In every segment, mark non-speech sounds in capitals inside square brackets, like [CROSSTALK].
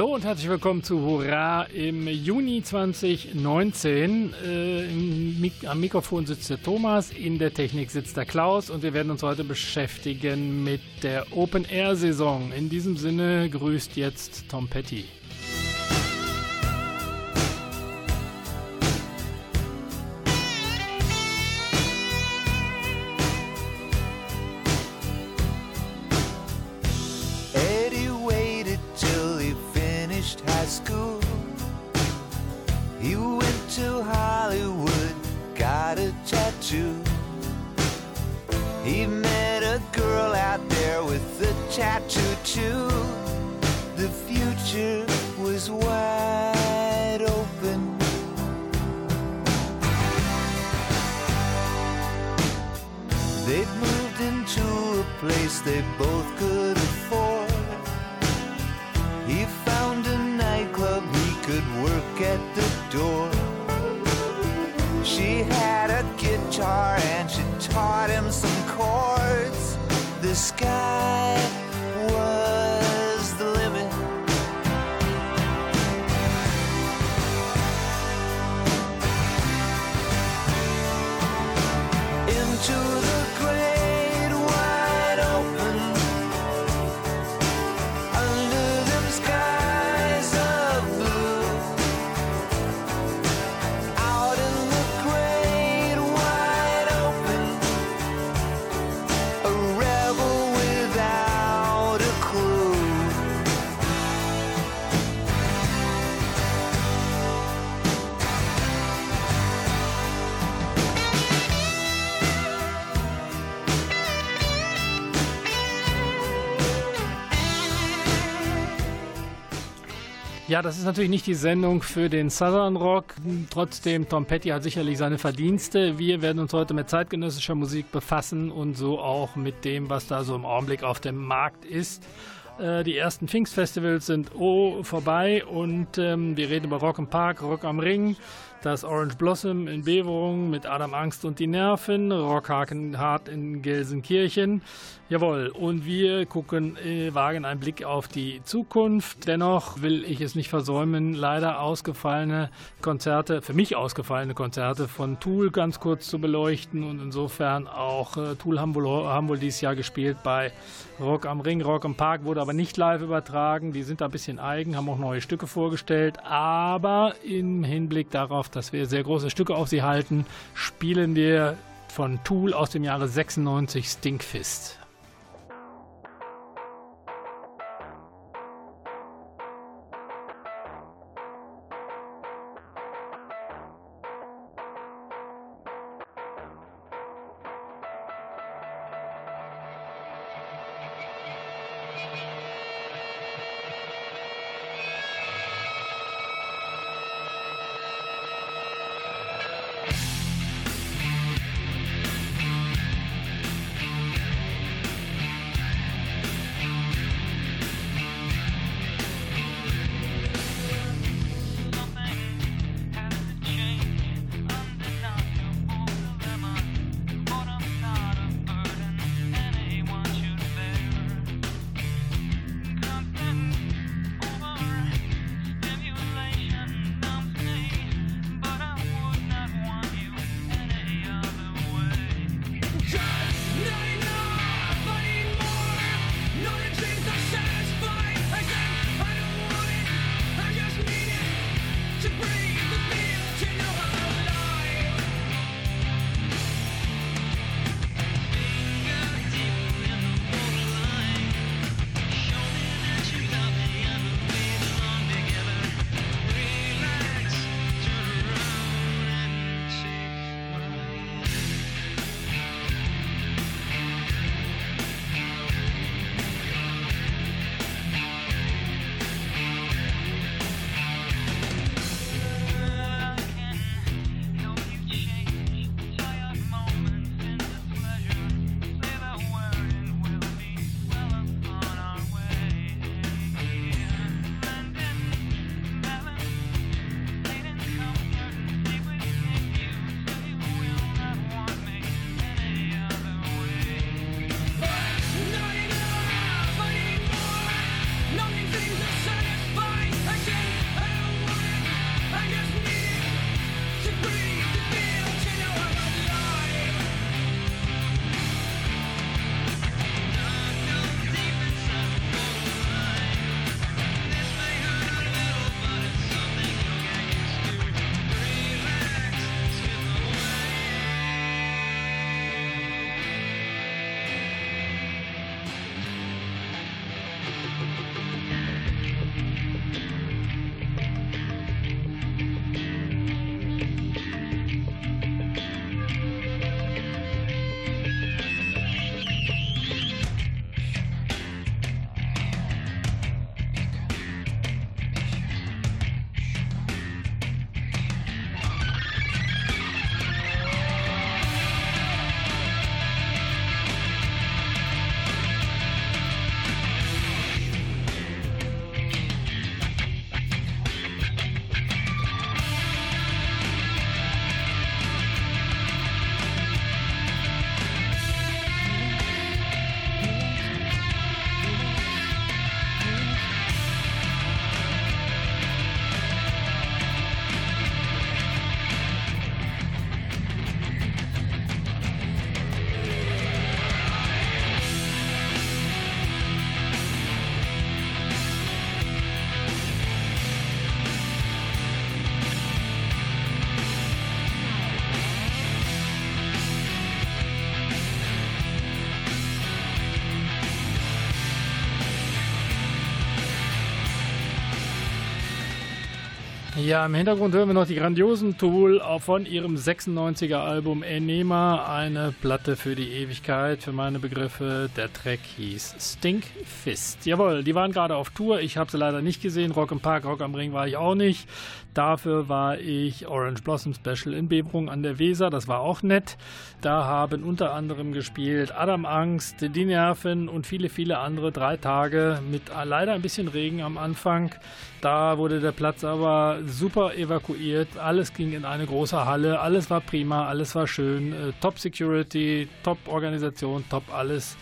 Hallo und herzlich willkommen zu Hurra im Juni 2019. Äh, am Mikrofon sitzt der Thomas, in der Technik sitzt der Klaus und wir werden uns heute beschäftigen mit der Open-Air-Saison. In diesem Sinne grüßt jetzt Tom Petty. sky. Das ist natürlich nicht die Sendung für den Southern Rock. Trotzdem, Tom Petty hat sicherlich seine Verdienste. Wir werden uns heute mit zeitgenössischer Musik befassen und so auch mit dem, was da so im Augenblick auf dem Markt ist. Äh, die ersten Pfingstfestivals sind oh vorbei und ähm, wir reden über Rock im Park, Rock am Ring das Orange Blossom in Beverung mit Adam Angst und die Nerven, Rockhaken Hart in Gelsenkirchen. Jawohl, und wir gucken, äh, wagen einen Blick auf die Zukunft. Dennoch will ich es nicht versäumen, leider ausgefallene Konzerte, für mich ausgefallene Konzerte von Tool ganz kurz zu beleuchten und insofern auch äh, Tool haben wohl, haben wohl dieses Jahr gespielt bei Rock am Ring, Rock im Park, wurde aber nicht live übertragen. Die sind da ein bisschen eigen, haben auch neue Stücke vorgestellt, aber im Hinblick darauf, dass wir sehr große Stücke auf sie halten, spielen wir von Tool aus dem Jahre 96 Stinkfist. Ja, im Hintergrund hören wir noch die grandiosen Tool von ihrem 96er Album Enema, eine Platte für die Ewigkeit, für meine Begriffe. Der Track hieß Stink Fist. Jawohl, die waren gerade auf Tour. Ich habe sie leider nicht gesehen. Rock im Park, Rock am Ring war ich auch nicht. Dafür war ich Orange Blossom Special in Beberung an der Weser. Das war auch nett. Da haben unter anderem gespielt Adam Angst, Die Nerven und viele, viele andere. Drei Tage mit leider ein bisschen Regen am Anfang. Da wurde der Platz aber super evakuiert. Alles ging in eine große Halle. Alles war prima, alles war schön. Äh, top Security, top Organisation, top alles.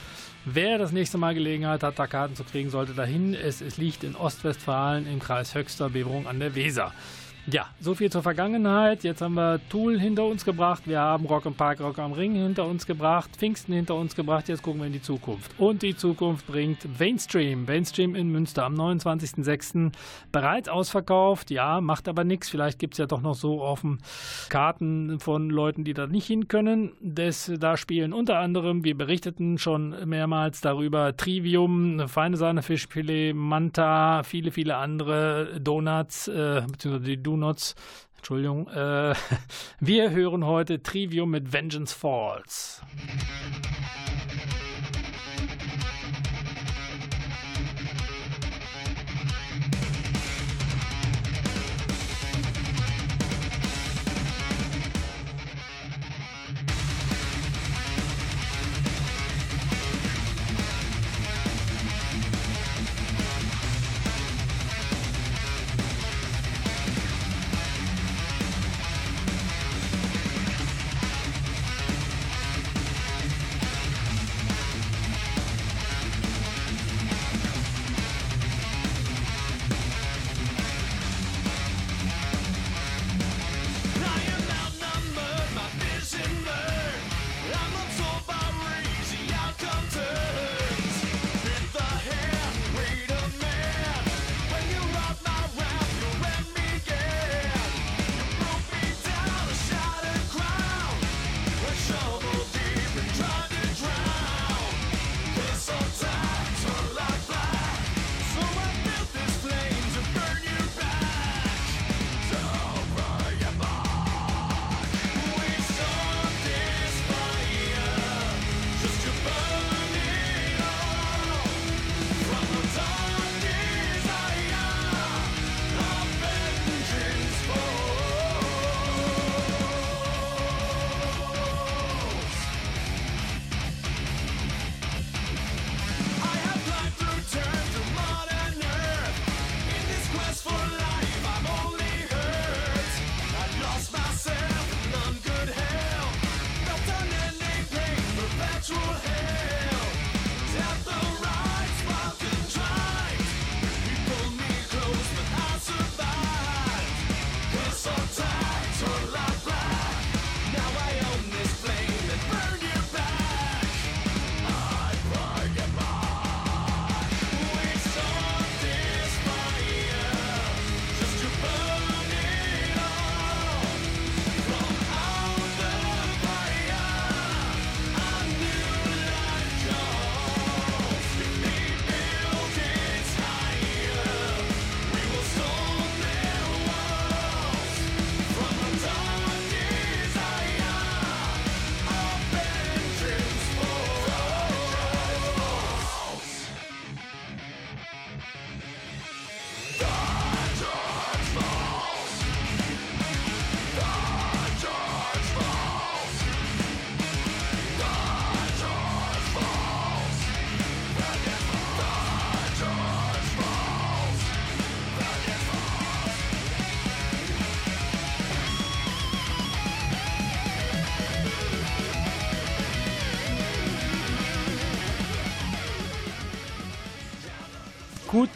Wer das nächste Mal Gelegenheit hat, da Karten zu kriegen, sollte dahin. Es, es liegt in Ostwestfalen im Kreis Höxter, Beberung an der Weser. Ja, so viel zur Vergangenheit. Jetzt haben wir Tool hinter uns gebracht. Wir haben Rock im Park, Rock am Ring hinter uns gebracht. Pfingsten hinter uns gebracht. Jetzt gucken wir in die Zukunft. Und die Zukunft bringt Mainstream. Mainstream in Münster am 29.06. Bereits ausverkauft. Ja, macht aber nichts. Vielleicht gibt es ja doch noch so offen Karten von Leuten, die da nicht hin können. Das, da spielen unter anderem, wir berichteten schon mehrmals darüber, Trivium, feine Sahne Fischfilet, Manta, viele, viele andere Donuts, äh, beziehungsweise die Donuts Donuts. Entschuldigung. Äh, [LAUGHS] wir hören heute Trivium mit Vengeance Falls.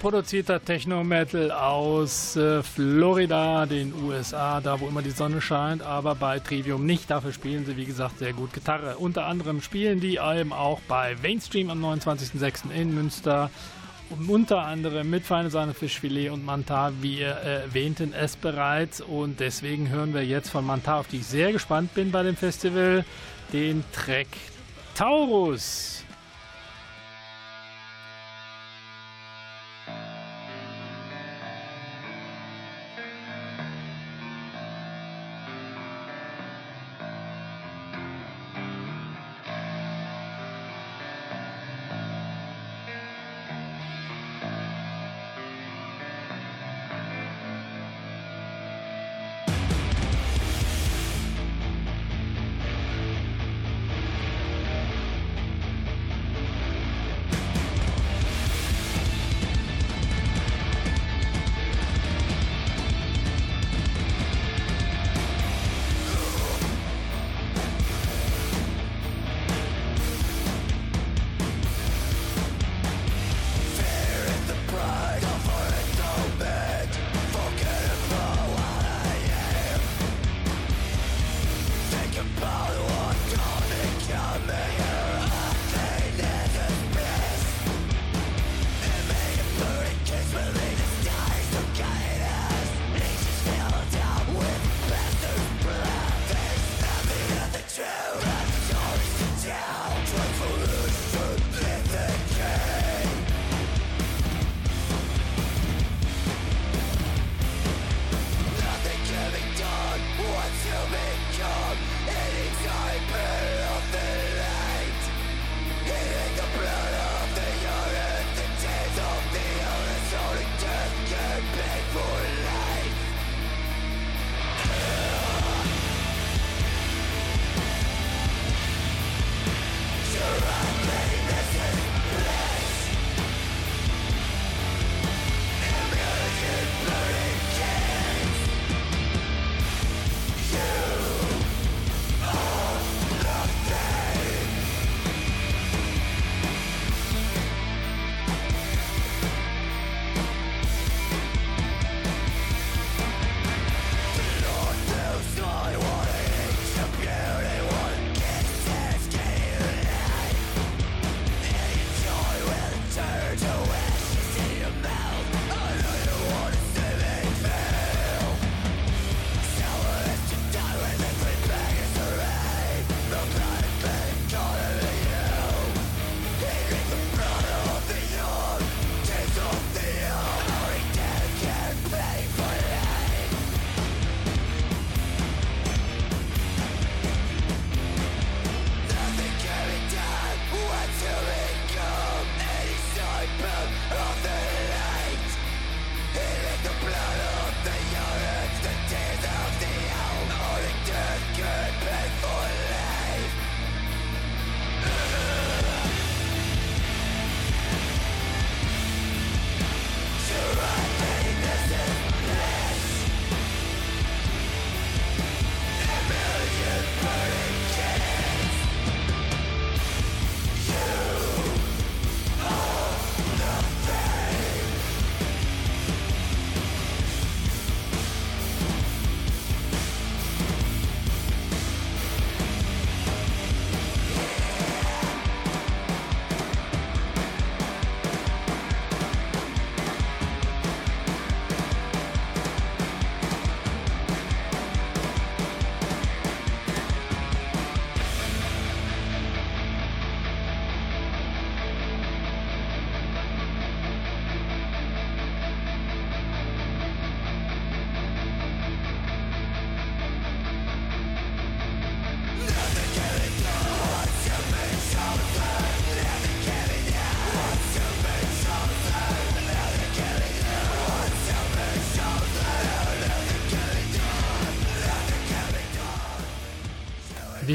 Produzierter Techno-Metal aus äh, Florida, den USA, da wo immer die Sonne scheint, aber bei Trivium nicht. Dafür spielen sie, wie gesagt, sehr gut Gitarre. Unter anderem spielen die eben auch bei Mainstream am 29.06. in Münster. Unter anderem mit Feine Sahne Fischfilet und Manta, wir erwähnten es bereits. Und deswegen hören wir jetzt von Manta, auf die ich sehr gespannt bin bei dem Festival, den Track Taurus.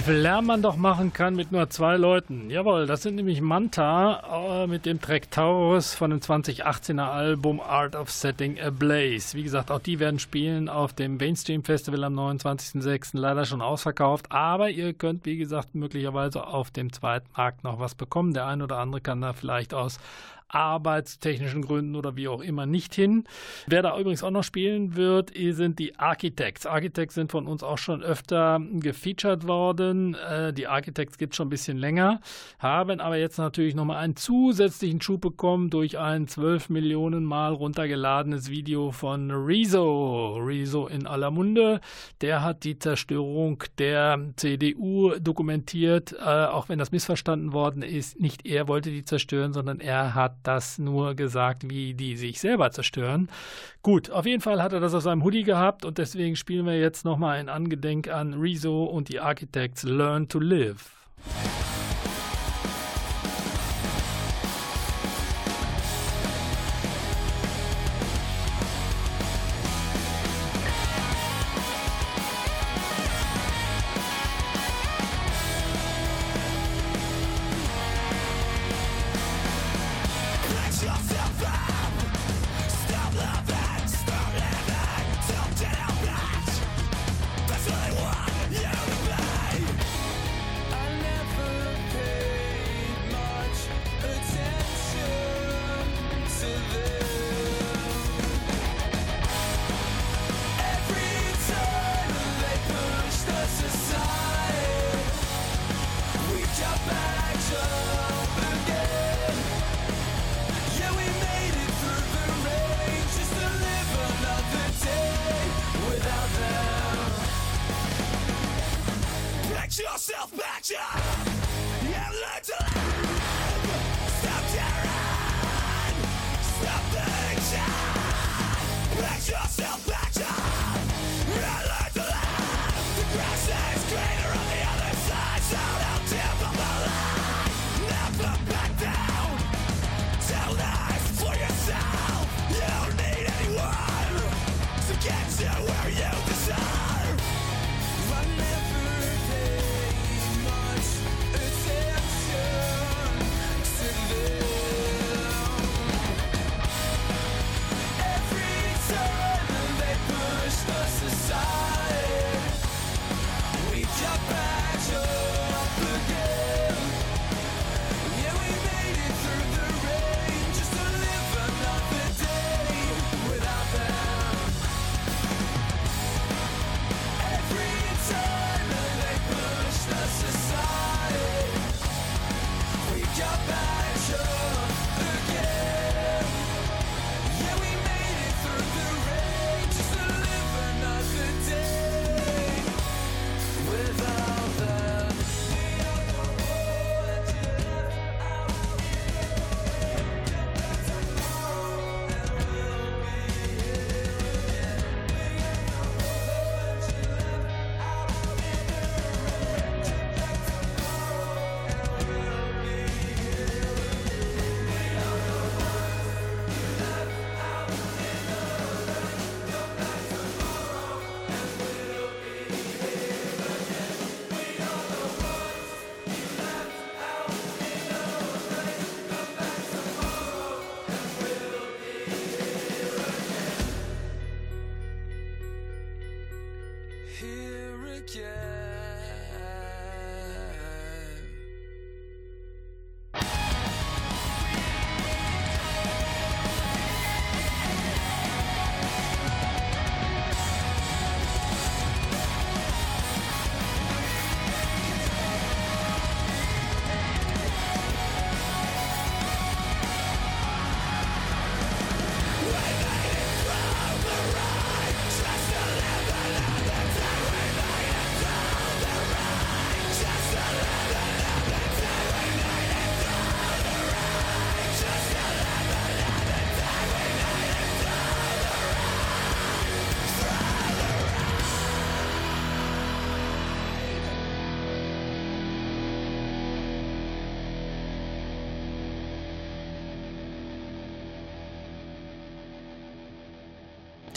Viel Lärm man doch machen kann mit nur zwei Leuten. Jawohl, das sind nämlich Manta äh, mit dem Track Taurus von dem 2018er Album Art of Setting a Blaze. Wie gesagt, auch die werden spielen auf dem Mainstream Festival am 29.06. Leider schon ausverkauft, aber ihr könnt, wie gesagt, möglicherweise auf dem zweiten Markt noch was bekommen. Der ein oder andere kann da vielleicht aus arbeitstechnischen Gründen oder wie auch immer nicht hin. Wer da übrigens auch noch spielen wird, sind die Architects. Architects sind von uns auch schon öfter gefeatured worden. Äh, die Architects gibt es schon ein bisschen länger, haben aber jetzt natürlich nochmal einen zusätzlichen Schub bekommen durch ein 12 Millionen Mal runtergeladenes Video von Rezo. Rezo in aller Munde. Der hat die Zerstörung der CDU dokumentiert, äh, auch wenn das missverstanden worden ist. Nicht er wollte die zerstören, sondern er hat das nur gesagt, wie die sich selber zerstören. Gut, auf jeden Fall hat er das auf seinem Hoodie gehabt und deswegen spielen wir jetzt nochmal ein Angedenk an Rezo und die Architects Learn to Live.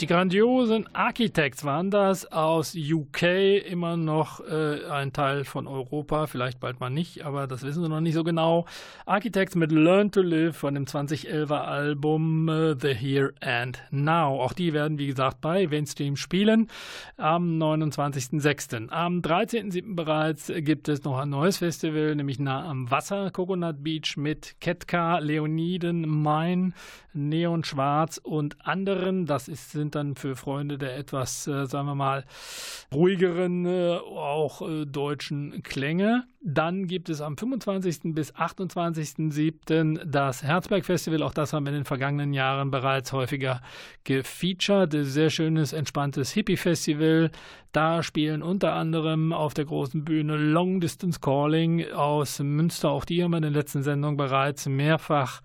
Die grandiosen Architects waren das aus UK, immer noch äh, ein Teil von Europa, vielleicht bald mal nicht, aber das wissen wir noch nicht so genau. Architects mit Learn to Live von dem 2011er Album äh, The Here and Now. Auch die werden, wie gesagt, bei Mainstream spielen am 29.06. Am 13.07. bereits gibt es noch ein neues Festival, nämlich nah am Wasser, Coconut Beach mit Ketka, Leoniden, Main, Neon Schwarz und anderen. Das ist, sind dann für Freunde der etwas, äh, sagen wir mal, ruhigeren, äh, auch äh, deutschen Klänge. Dann gibt es am 25. bis 28.07. das Herzberg Festival. Auch das haben wir in den vergangenen Jahren bereits häufiger gefeatured. Sehr schönes, entspanntes Hippie-Festival. Da spielen unter anderem auf der großen Bühne Long Distance Calling aus Münster. Auch die haben wir in der letzten Sendung bereits mehrfach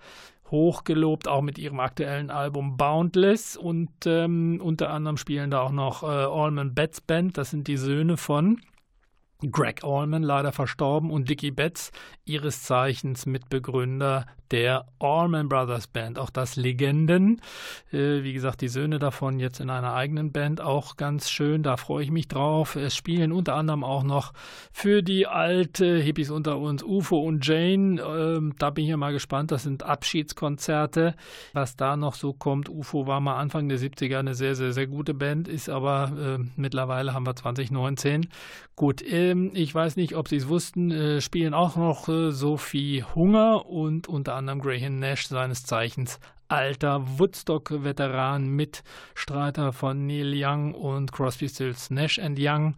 hochgelobt, auch mit ihrem aktuellen Album Boundless. Und ähm, unter anderem spielen da auch noch äh, Allman Betts Band, das sind die Söhne von Greg Allman, leider verstorben, und Dickie Betts, ihres Zeichens Mitbegründer der Allman Brothers Band. Auch das Legenden. Äh, wie gesagt, die Söhne davon jetzt in einer eigenen Band. Auch ganz schön. Da freue ich mich drauf. Es spielen unter anderem auch noch für die alte Hippies unter uns UFO und Jane. Ähm, da bin ich ja mal gespannt. Das sind Abschiedskonzerte. Was da noch so kommt. UFO war mal Anfang der 70er eine sehr, sehr, sehr gute Band. Ist aber äh, mittlerweile haben wir 2019. Gut, ähm, ich weiß nicht, ob Sie es wussten, äh, spielen auch noch äh, Sophie Hunger und unter anderem Graham Nash, seines Zeichens alter Woodstock-Veteran, Mitstreiter von Neil Young und Crosby, Stills, Nash Young.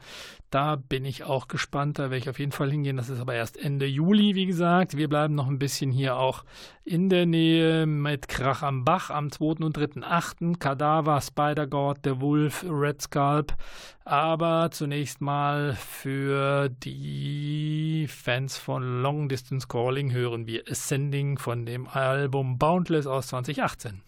Da bin ich auch gespannt, da werde ich auf jeden Fall hingehen. Das ist aber erst Ende Juli, wie gesagt. Wir bleiben noch ein bisschen hier auch in der Nähe mit Krach am Bach am 2. und 3.8. Kadaver, Spider-God, Der Wolf, Red Scalp. Aber zunächst mal für die Fans von Long Distance Calling hören wir Ascending von dem Album Boundless aus 2018.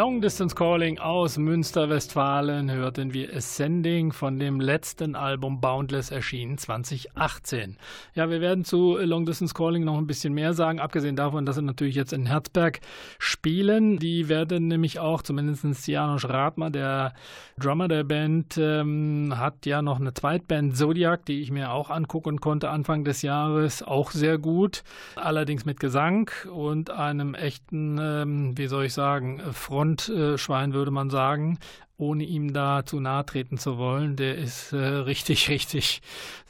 Long Distance Calling aus Münster, Westfalen hörten wir Ascending von dem letzten Album Boundless erschienen 2018. Ja, wir werden zu Long Distance Calling noch ein bisschen mehr sagen, abgesehen davon, dass sie natürlich jetzt in Herzberg spielen. Die werden nämlich auch, zumindest Janusz Rathmer, der Drummer der Band, ähm, hat ja noch eine Zweitband Zodiac, die ich mir auch angucken konnte Anfang des Jahres, auch sehr gut. Allerdings mit Gesang und einem echten, ähm, wie soll ich sagen, Frontschwein, würde man sagen, ohne ihm da zu nahe treten zu wollen. Der ist äh, richtig, [LAUGHS] richtig,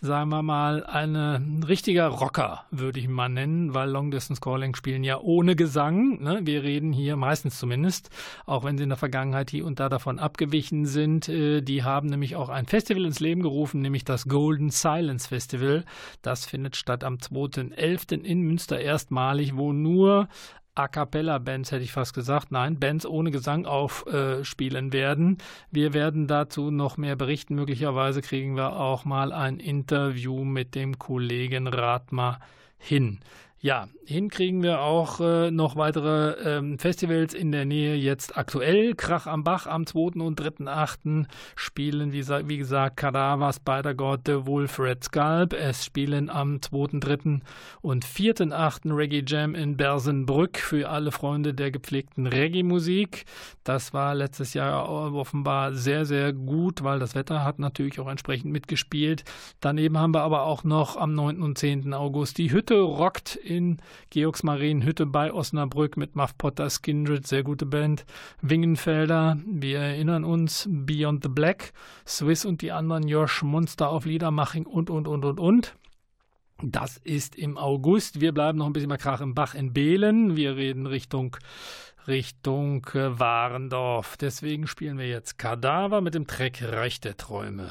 sagen wir mal, ein richtiger Rocker, würde ich mal nennen, weil Long Distance Calling spielen ja ohne Gesang. Ne? Wir reden hier meistens zumindest, auch wenn sie in der Vergangenheit hier und da davon abgewichen sind. Äh, die haben nämlich auch ein Festival ins Leben gerufen, nämlich das Golden Silence Festival. Das findet statt am 2.11. in Münster erstmalig, wo nur A cappella-Bands, hätte ich fast gesagt. Nein, Bands ohne Gesang aufspielen äh, werden. Wir werden dazu noch mehr berichten. Möglicherweise kriegen wir auch mal ein Interview mit dem Kollegen Ratmer hin. Ja, hinkriegen wir auch äh, noch weitere ähm, Festivals in der Nähe. Jetzt aktuell Krach am Bach am 2. und 3.8. spielen, wie, wie gesagt, Kadaver, Spider-God, The Wolf, Red Scalp. Es spielen am 2., 3. und 4.8. Reggae Jam in Bersenbrück für alle Freunde der gepflegten Reggae-Musik. Das war letztes Jahr offenbar sehr, sehr gut, weil das Wetter hat natürlich auch entsprechend mitgespielt. Daneben haben wir aber auch noch am 9. und 10. August die Hütte rockt in Georgsmarienhütte bei Osnabrück mit Muff Potter, Skindred, sehr gute Band, Wingenfelder, wir erinnern uns, Beyond the Black, Swiss und die anderen, Josh Monster auf Liedermaching und, und, und, und, und. Das ist im August. Wir bleiben noch ein bisschen bei Krach im Bach in Behlen. Wir reden Richtung Richtung äh, Warendorf. Deswegen spielen wir jetzt Kadaver mit dem Track Reich der Träume.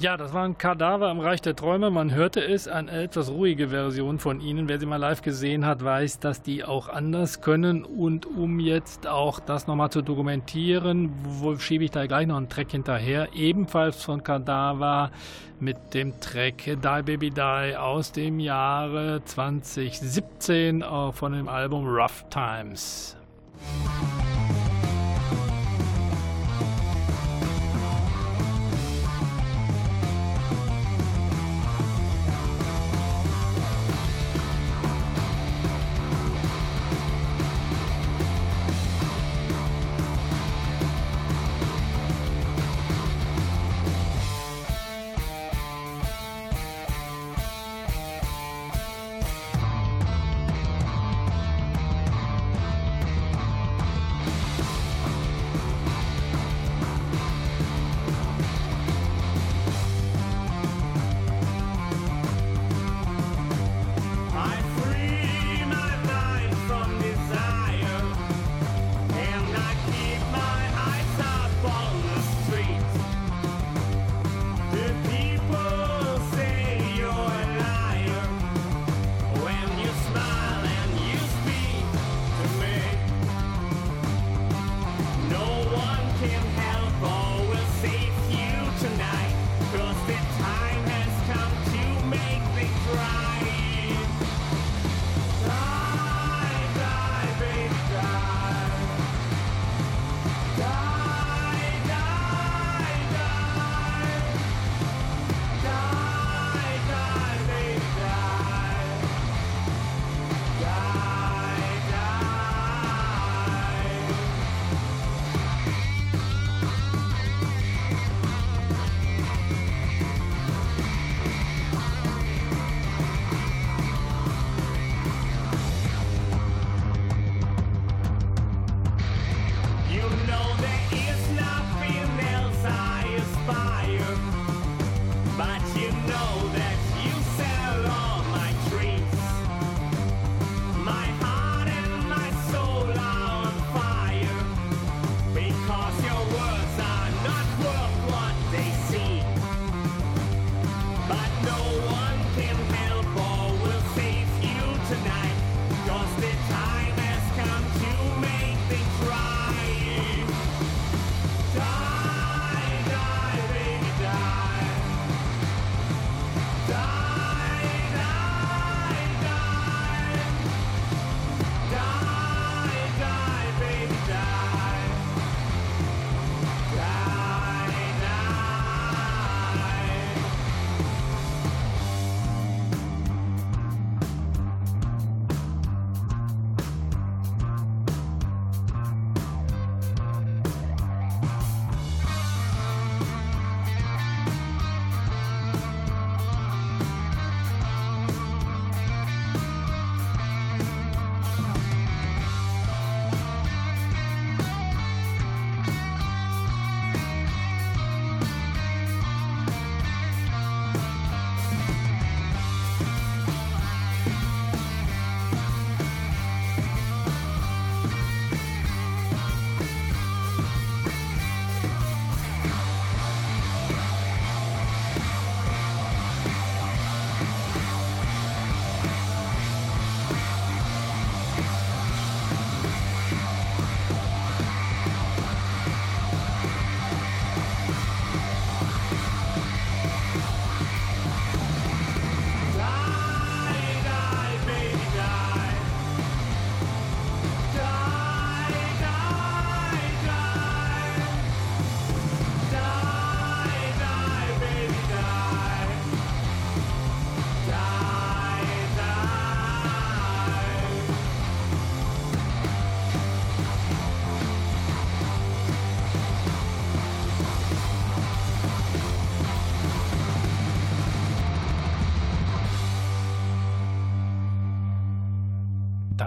Ja, das war ein Kadaver im Reich der Träume. Man hörte es, eine etwas ruhige Version von ihnen. Wer sie mal live gesehen hat, weiß, dass die auch anders können. Und um jetzt auch das nochmal zu dokumentieren, schiebe ich da gleich noch einen Track hinterher, ebenfalls von Kadaver mit dem Track Die Baby Die aus dem Jahre 2017 von dem Album Rough Times.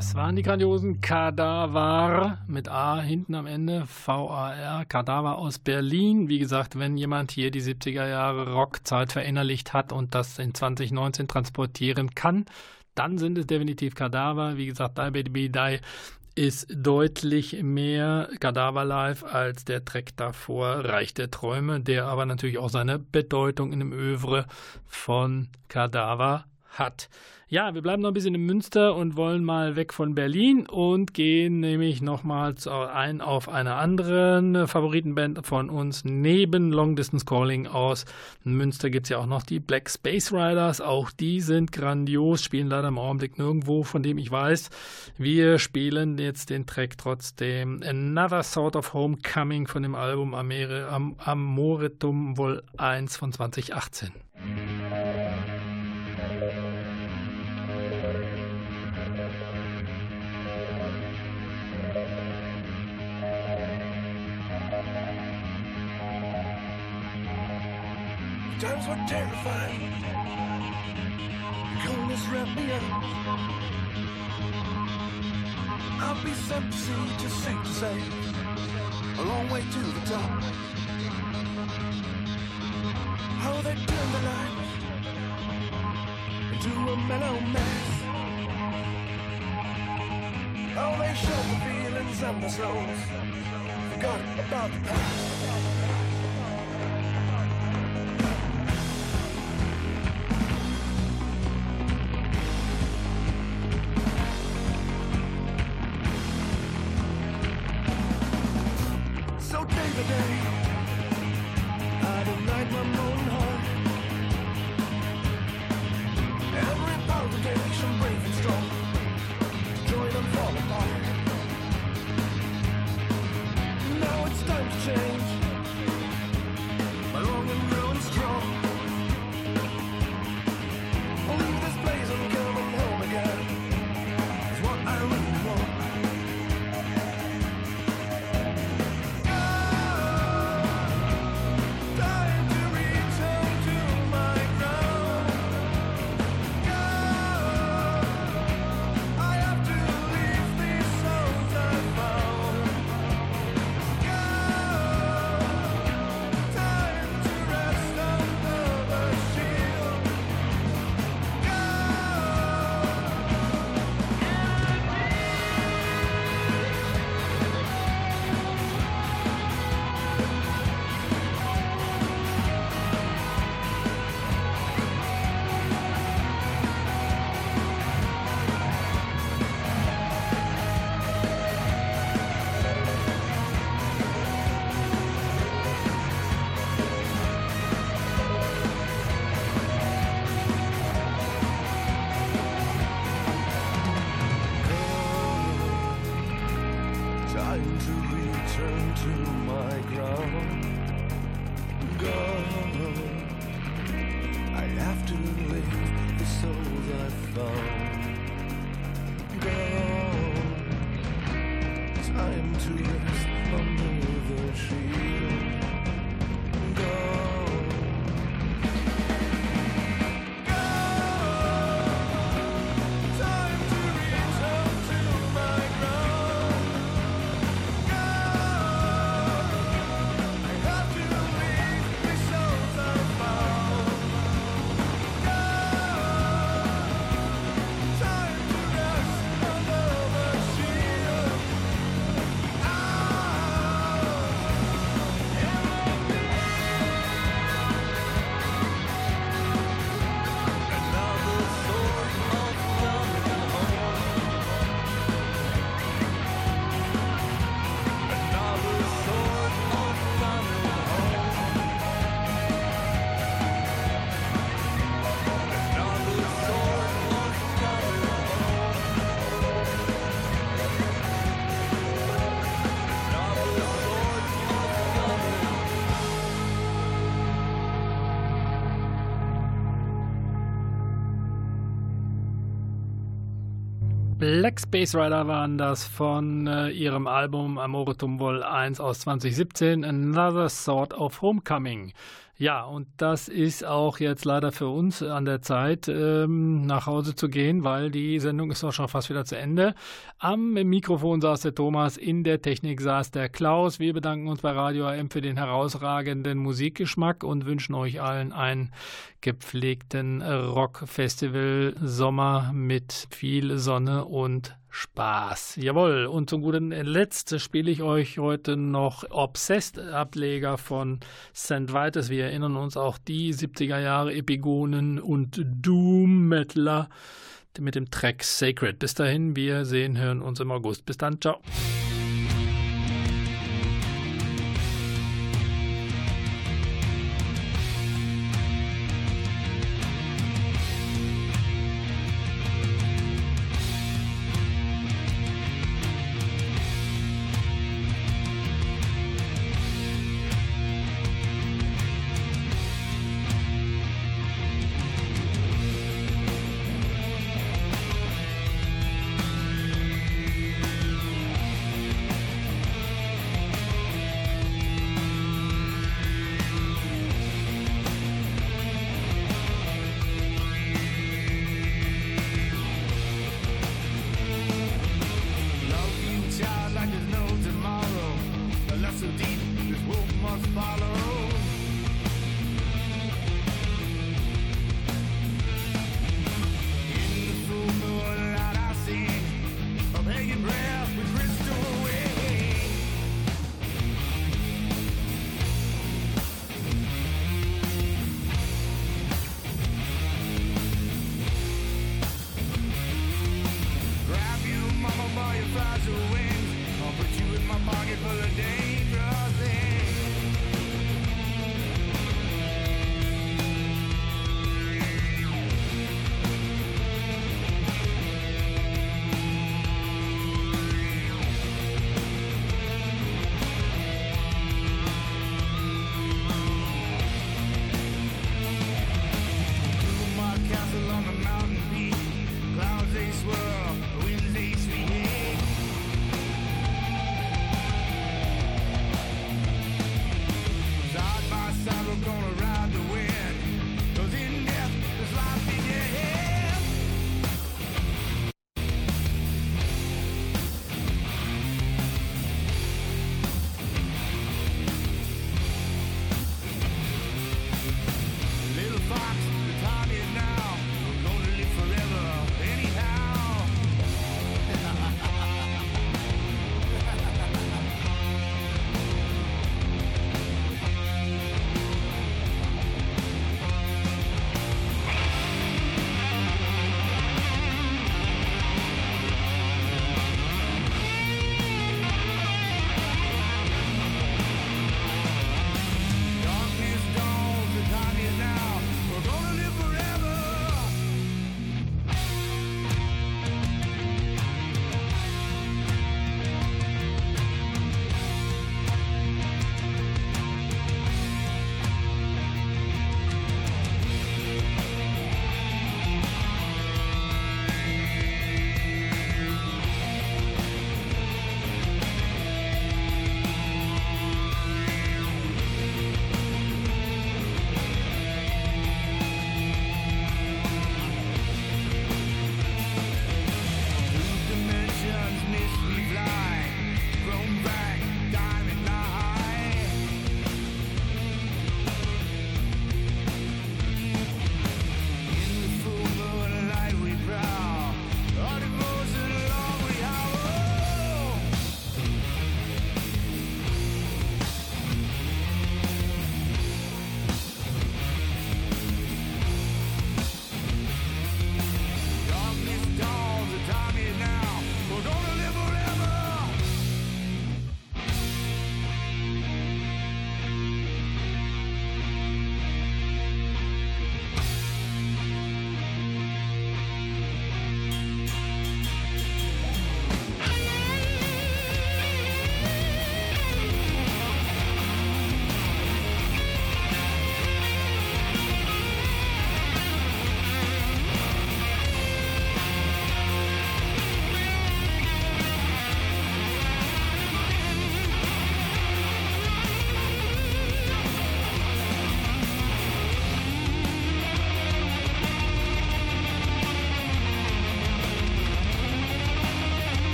Das waren die grandiosen Kadaver mit A hinten am Ende, V-A-R, Kadaver aus Berlin. Wie gesagt, wenn jemand hier die 70er Jahre Rockzeit verinnerlicht hat und das in 2019 transportieren kann, dann sind es definitiv Kadaver. Wie gesagt, Die Baby Die ist deutlich mehr Kadaver Live als der Track davor, Reich der Träume, der aber natürlich auch seine Bedeutung in dem Övre von Kadaver hat. Ja, wir bleiben noch ein bisschen in Münster und wollen mal weg von Berlin und gehen nämlich nochmals ein auf eine andere Favoritenband von uns neben Long Distance Calling aus. Münster gibt es ja auch noch die Black Space Riders. Auch die sind grandios, spielen leider im Augenblick nirgendwo, von dem ich weiß. Wir spielen jetzt den Track trotzdem Another Sort of Homecoming von dem Album Amere, Am Amoretum Vol 1 von 2018. Times were terrifying. Coldness wrapped me up. I'll be sent to sea, to say, a long way to the top. How they turn the light into a mellow mass. How they show the feelings and the souls. Forgot about the past. Black Space Rider waren das von äh, ihrem Album Amoretum Vol 1 aus 2017, Another Sort of Homecoming. Ja, und das ist auch jetzt leider für uns an der Zeit, ähm, nach Hause zu gehen, weil die Sendung ist auch schon fast wieder zu Ende. Am Mikrofon saß der Thomas, in der Technik saß der Klaus. Wir bedanken uns bei Radio AM für den herausragenden Musikgeschmack und wünschen euch allen einen gepflegten Rockfestival Sommer mit viel Sonne und Spaß. Jawohl, und zum guten Letzt spiele ich euch heute noch Obsessed-Ableger von St. Vitus. Wir erinnern uns auch die 70er Jahre Epigonen und Doom-Metaler mit dem Track Sacred. Bis dahin, wir sehen, hören uns im August. Bis dann, ciao.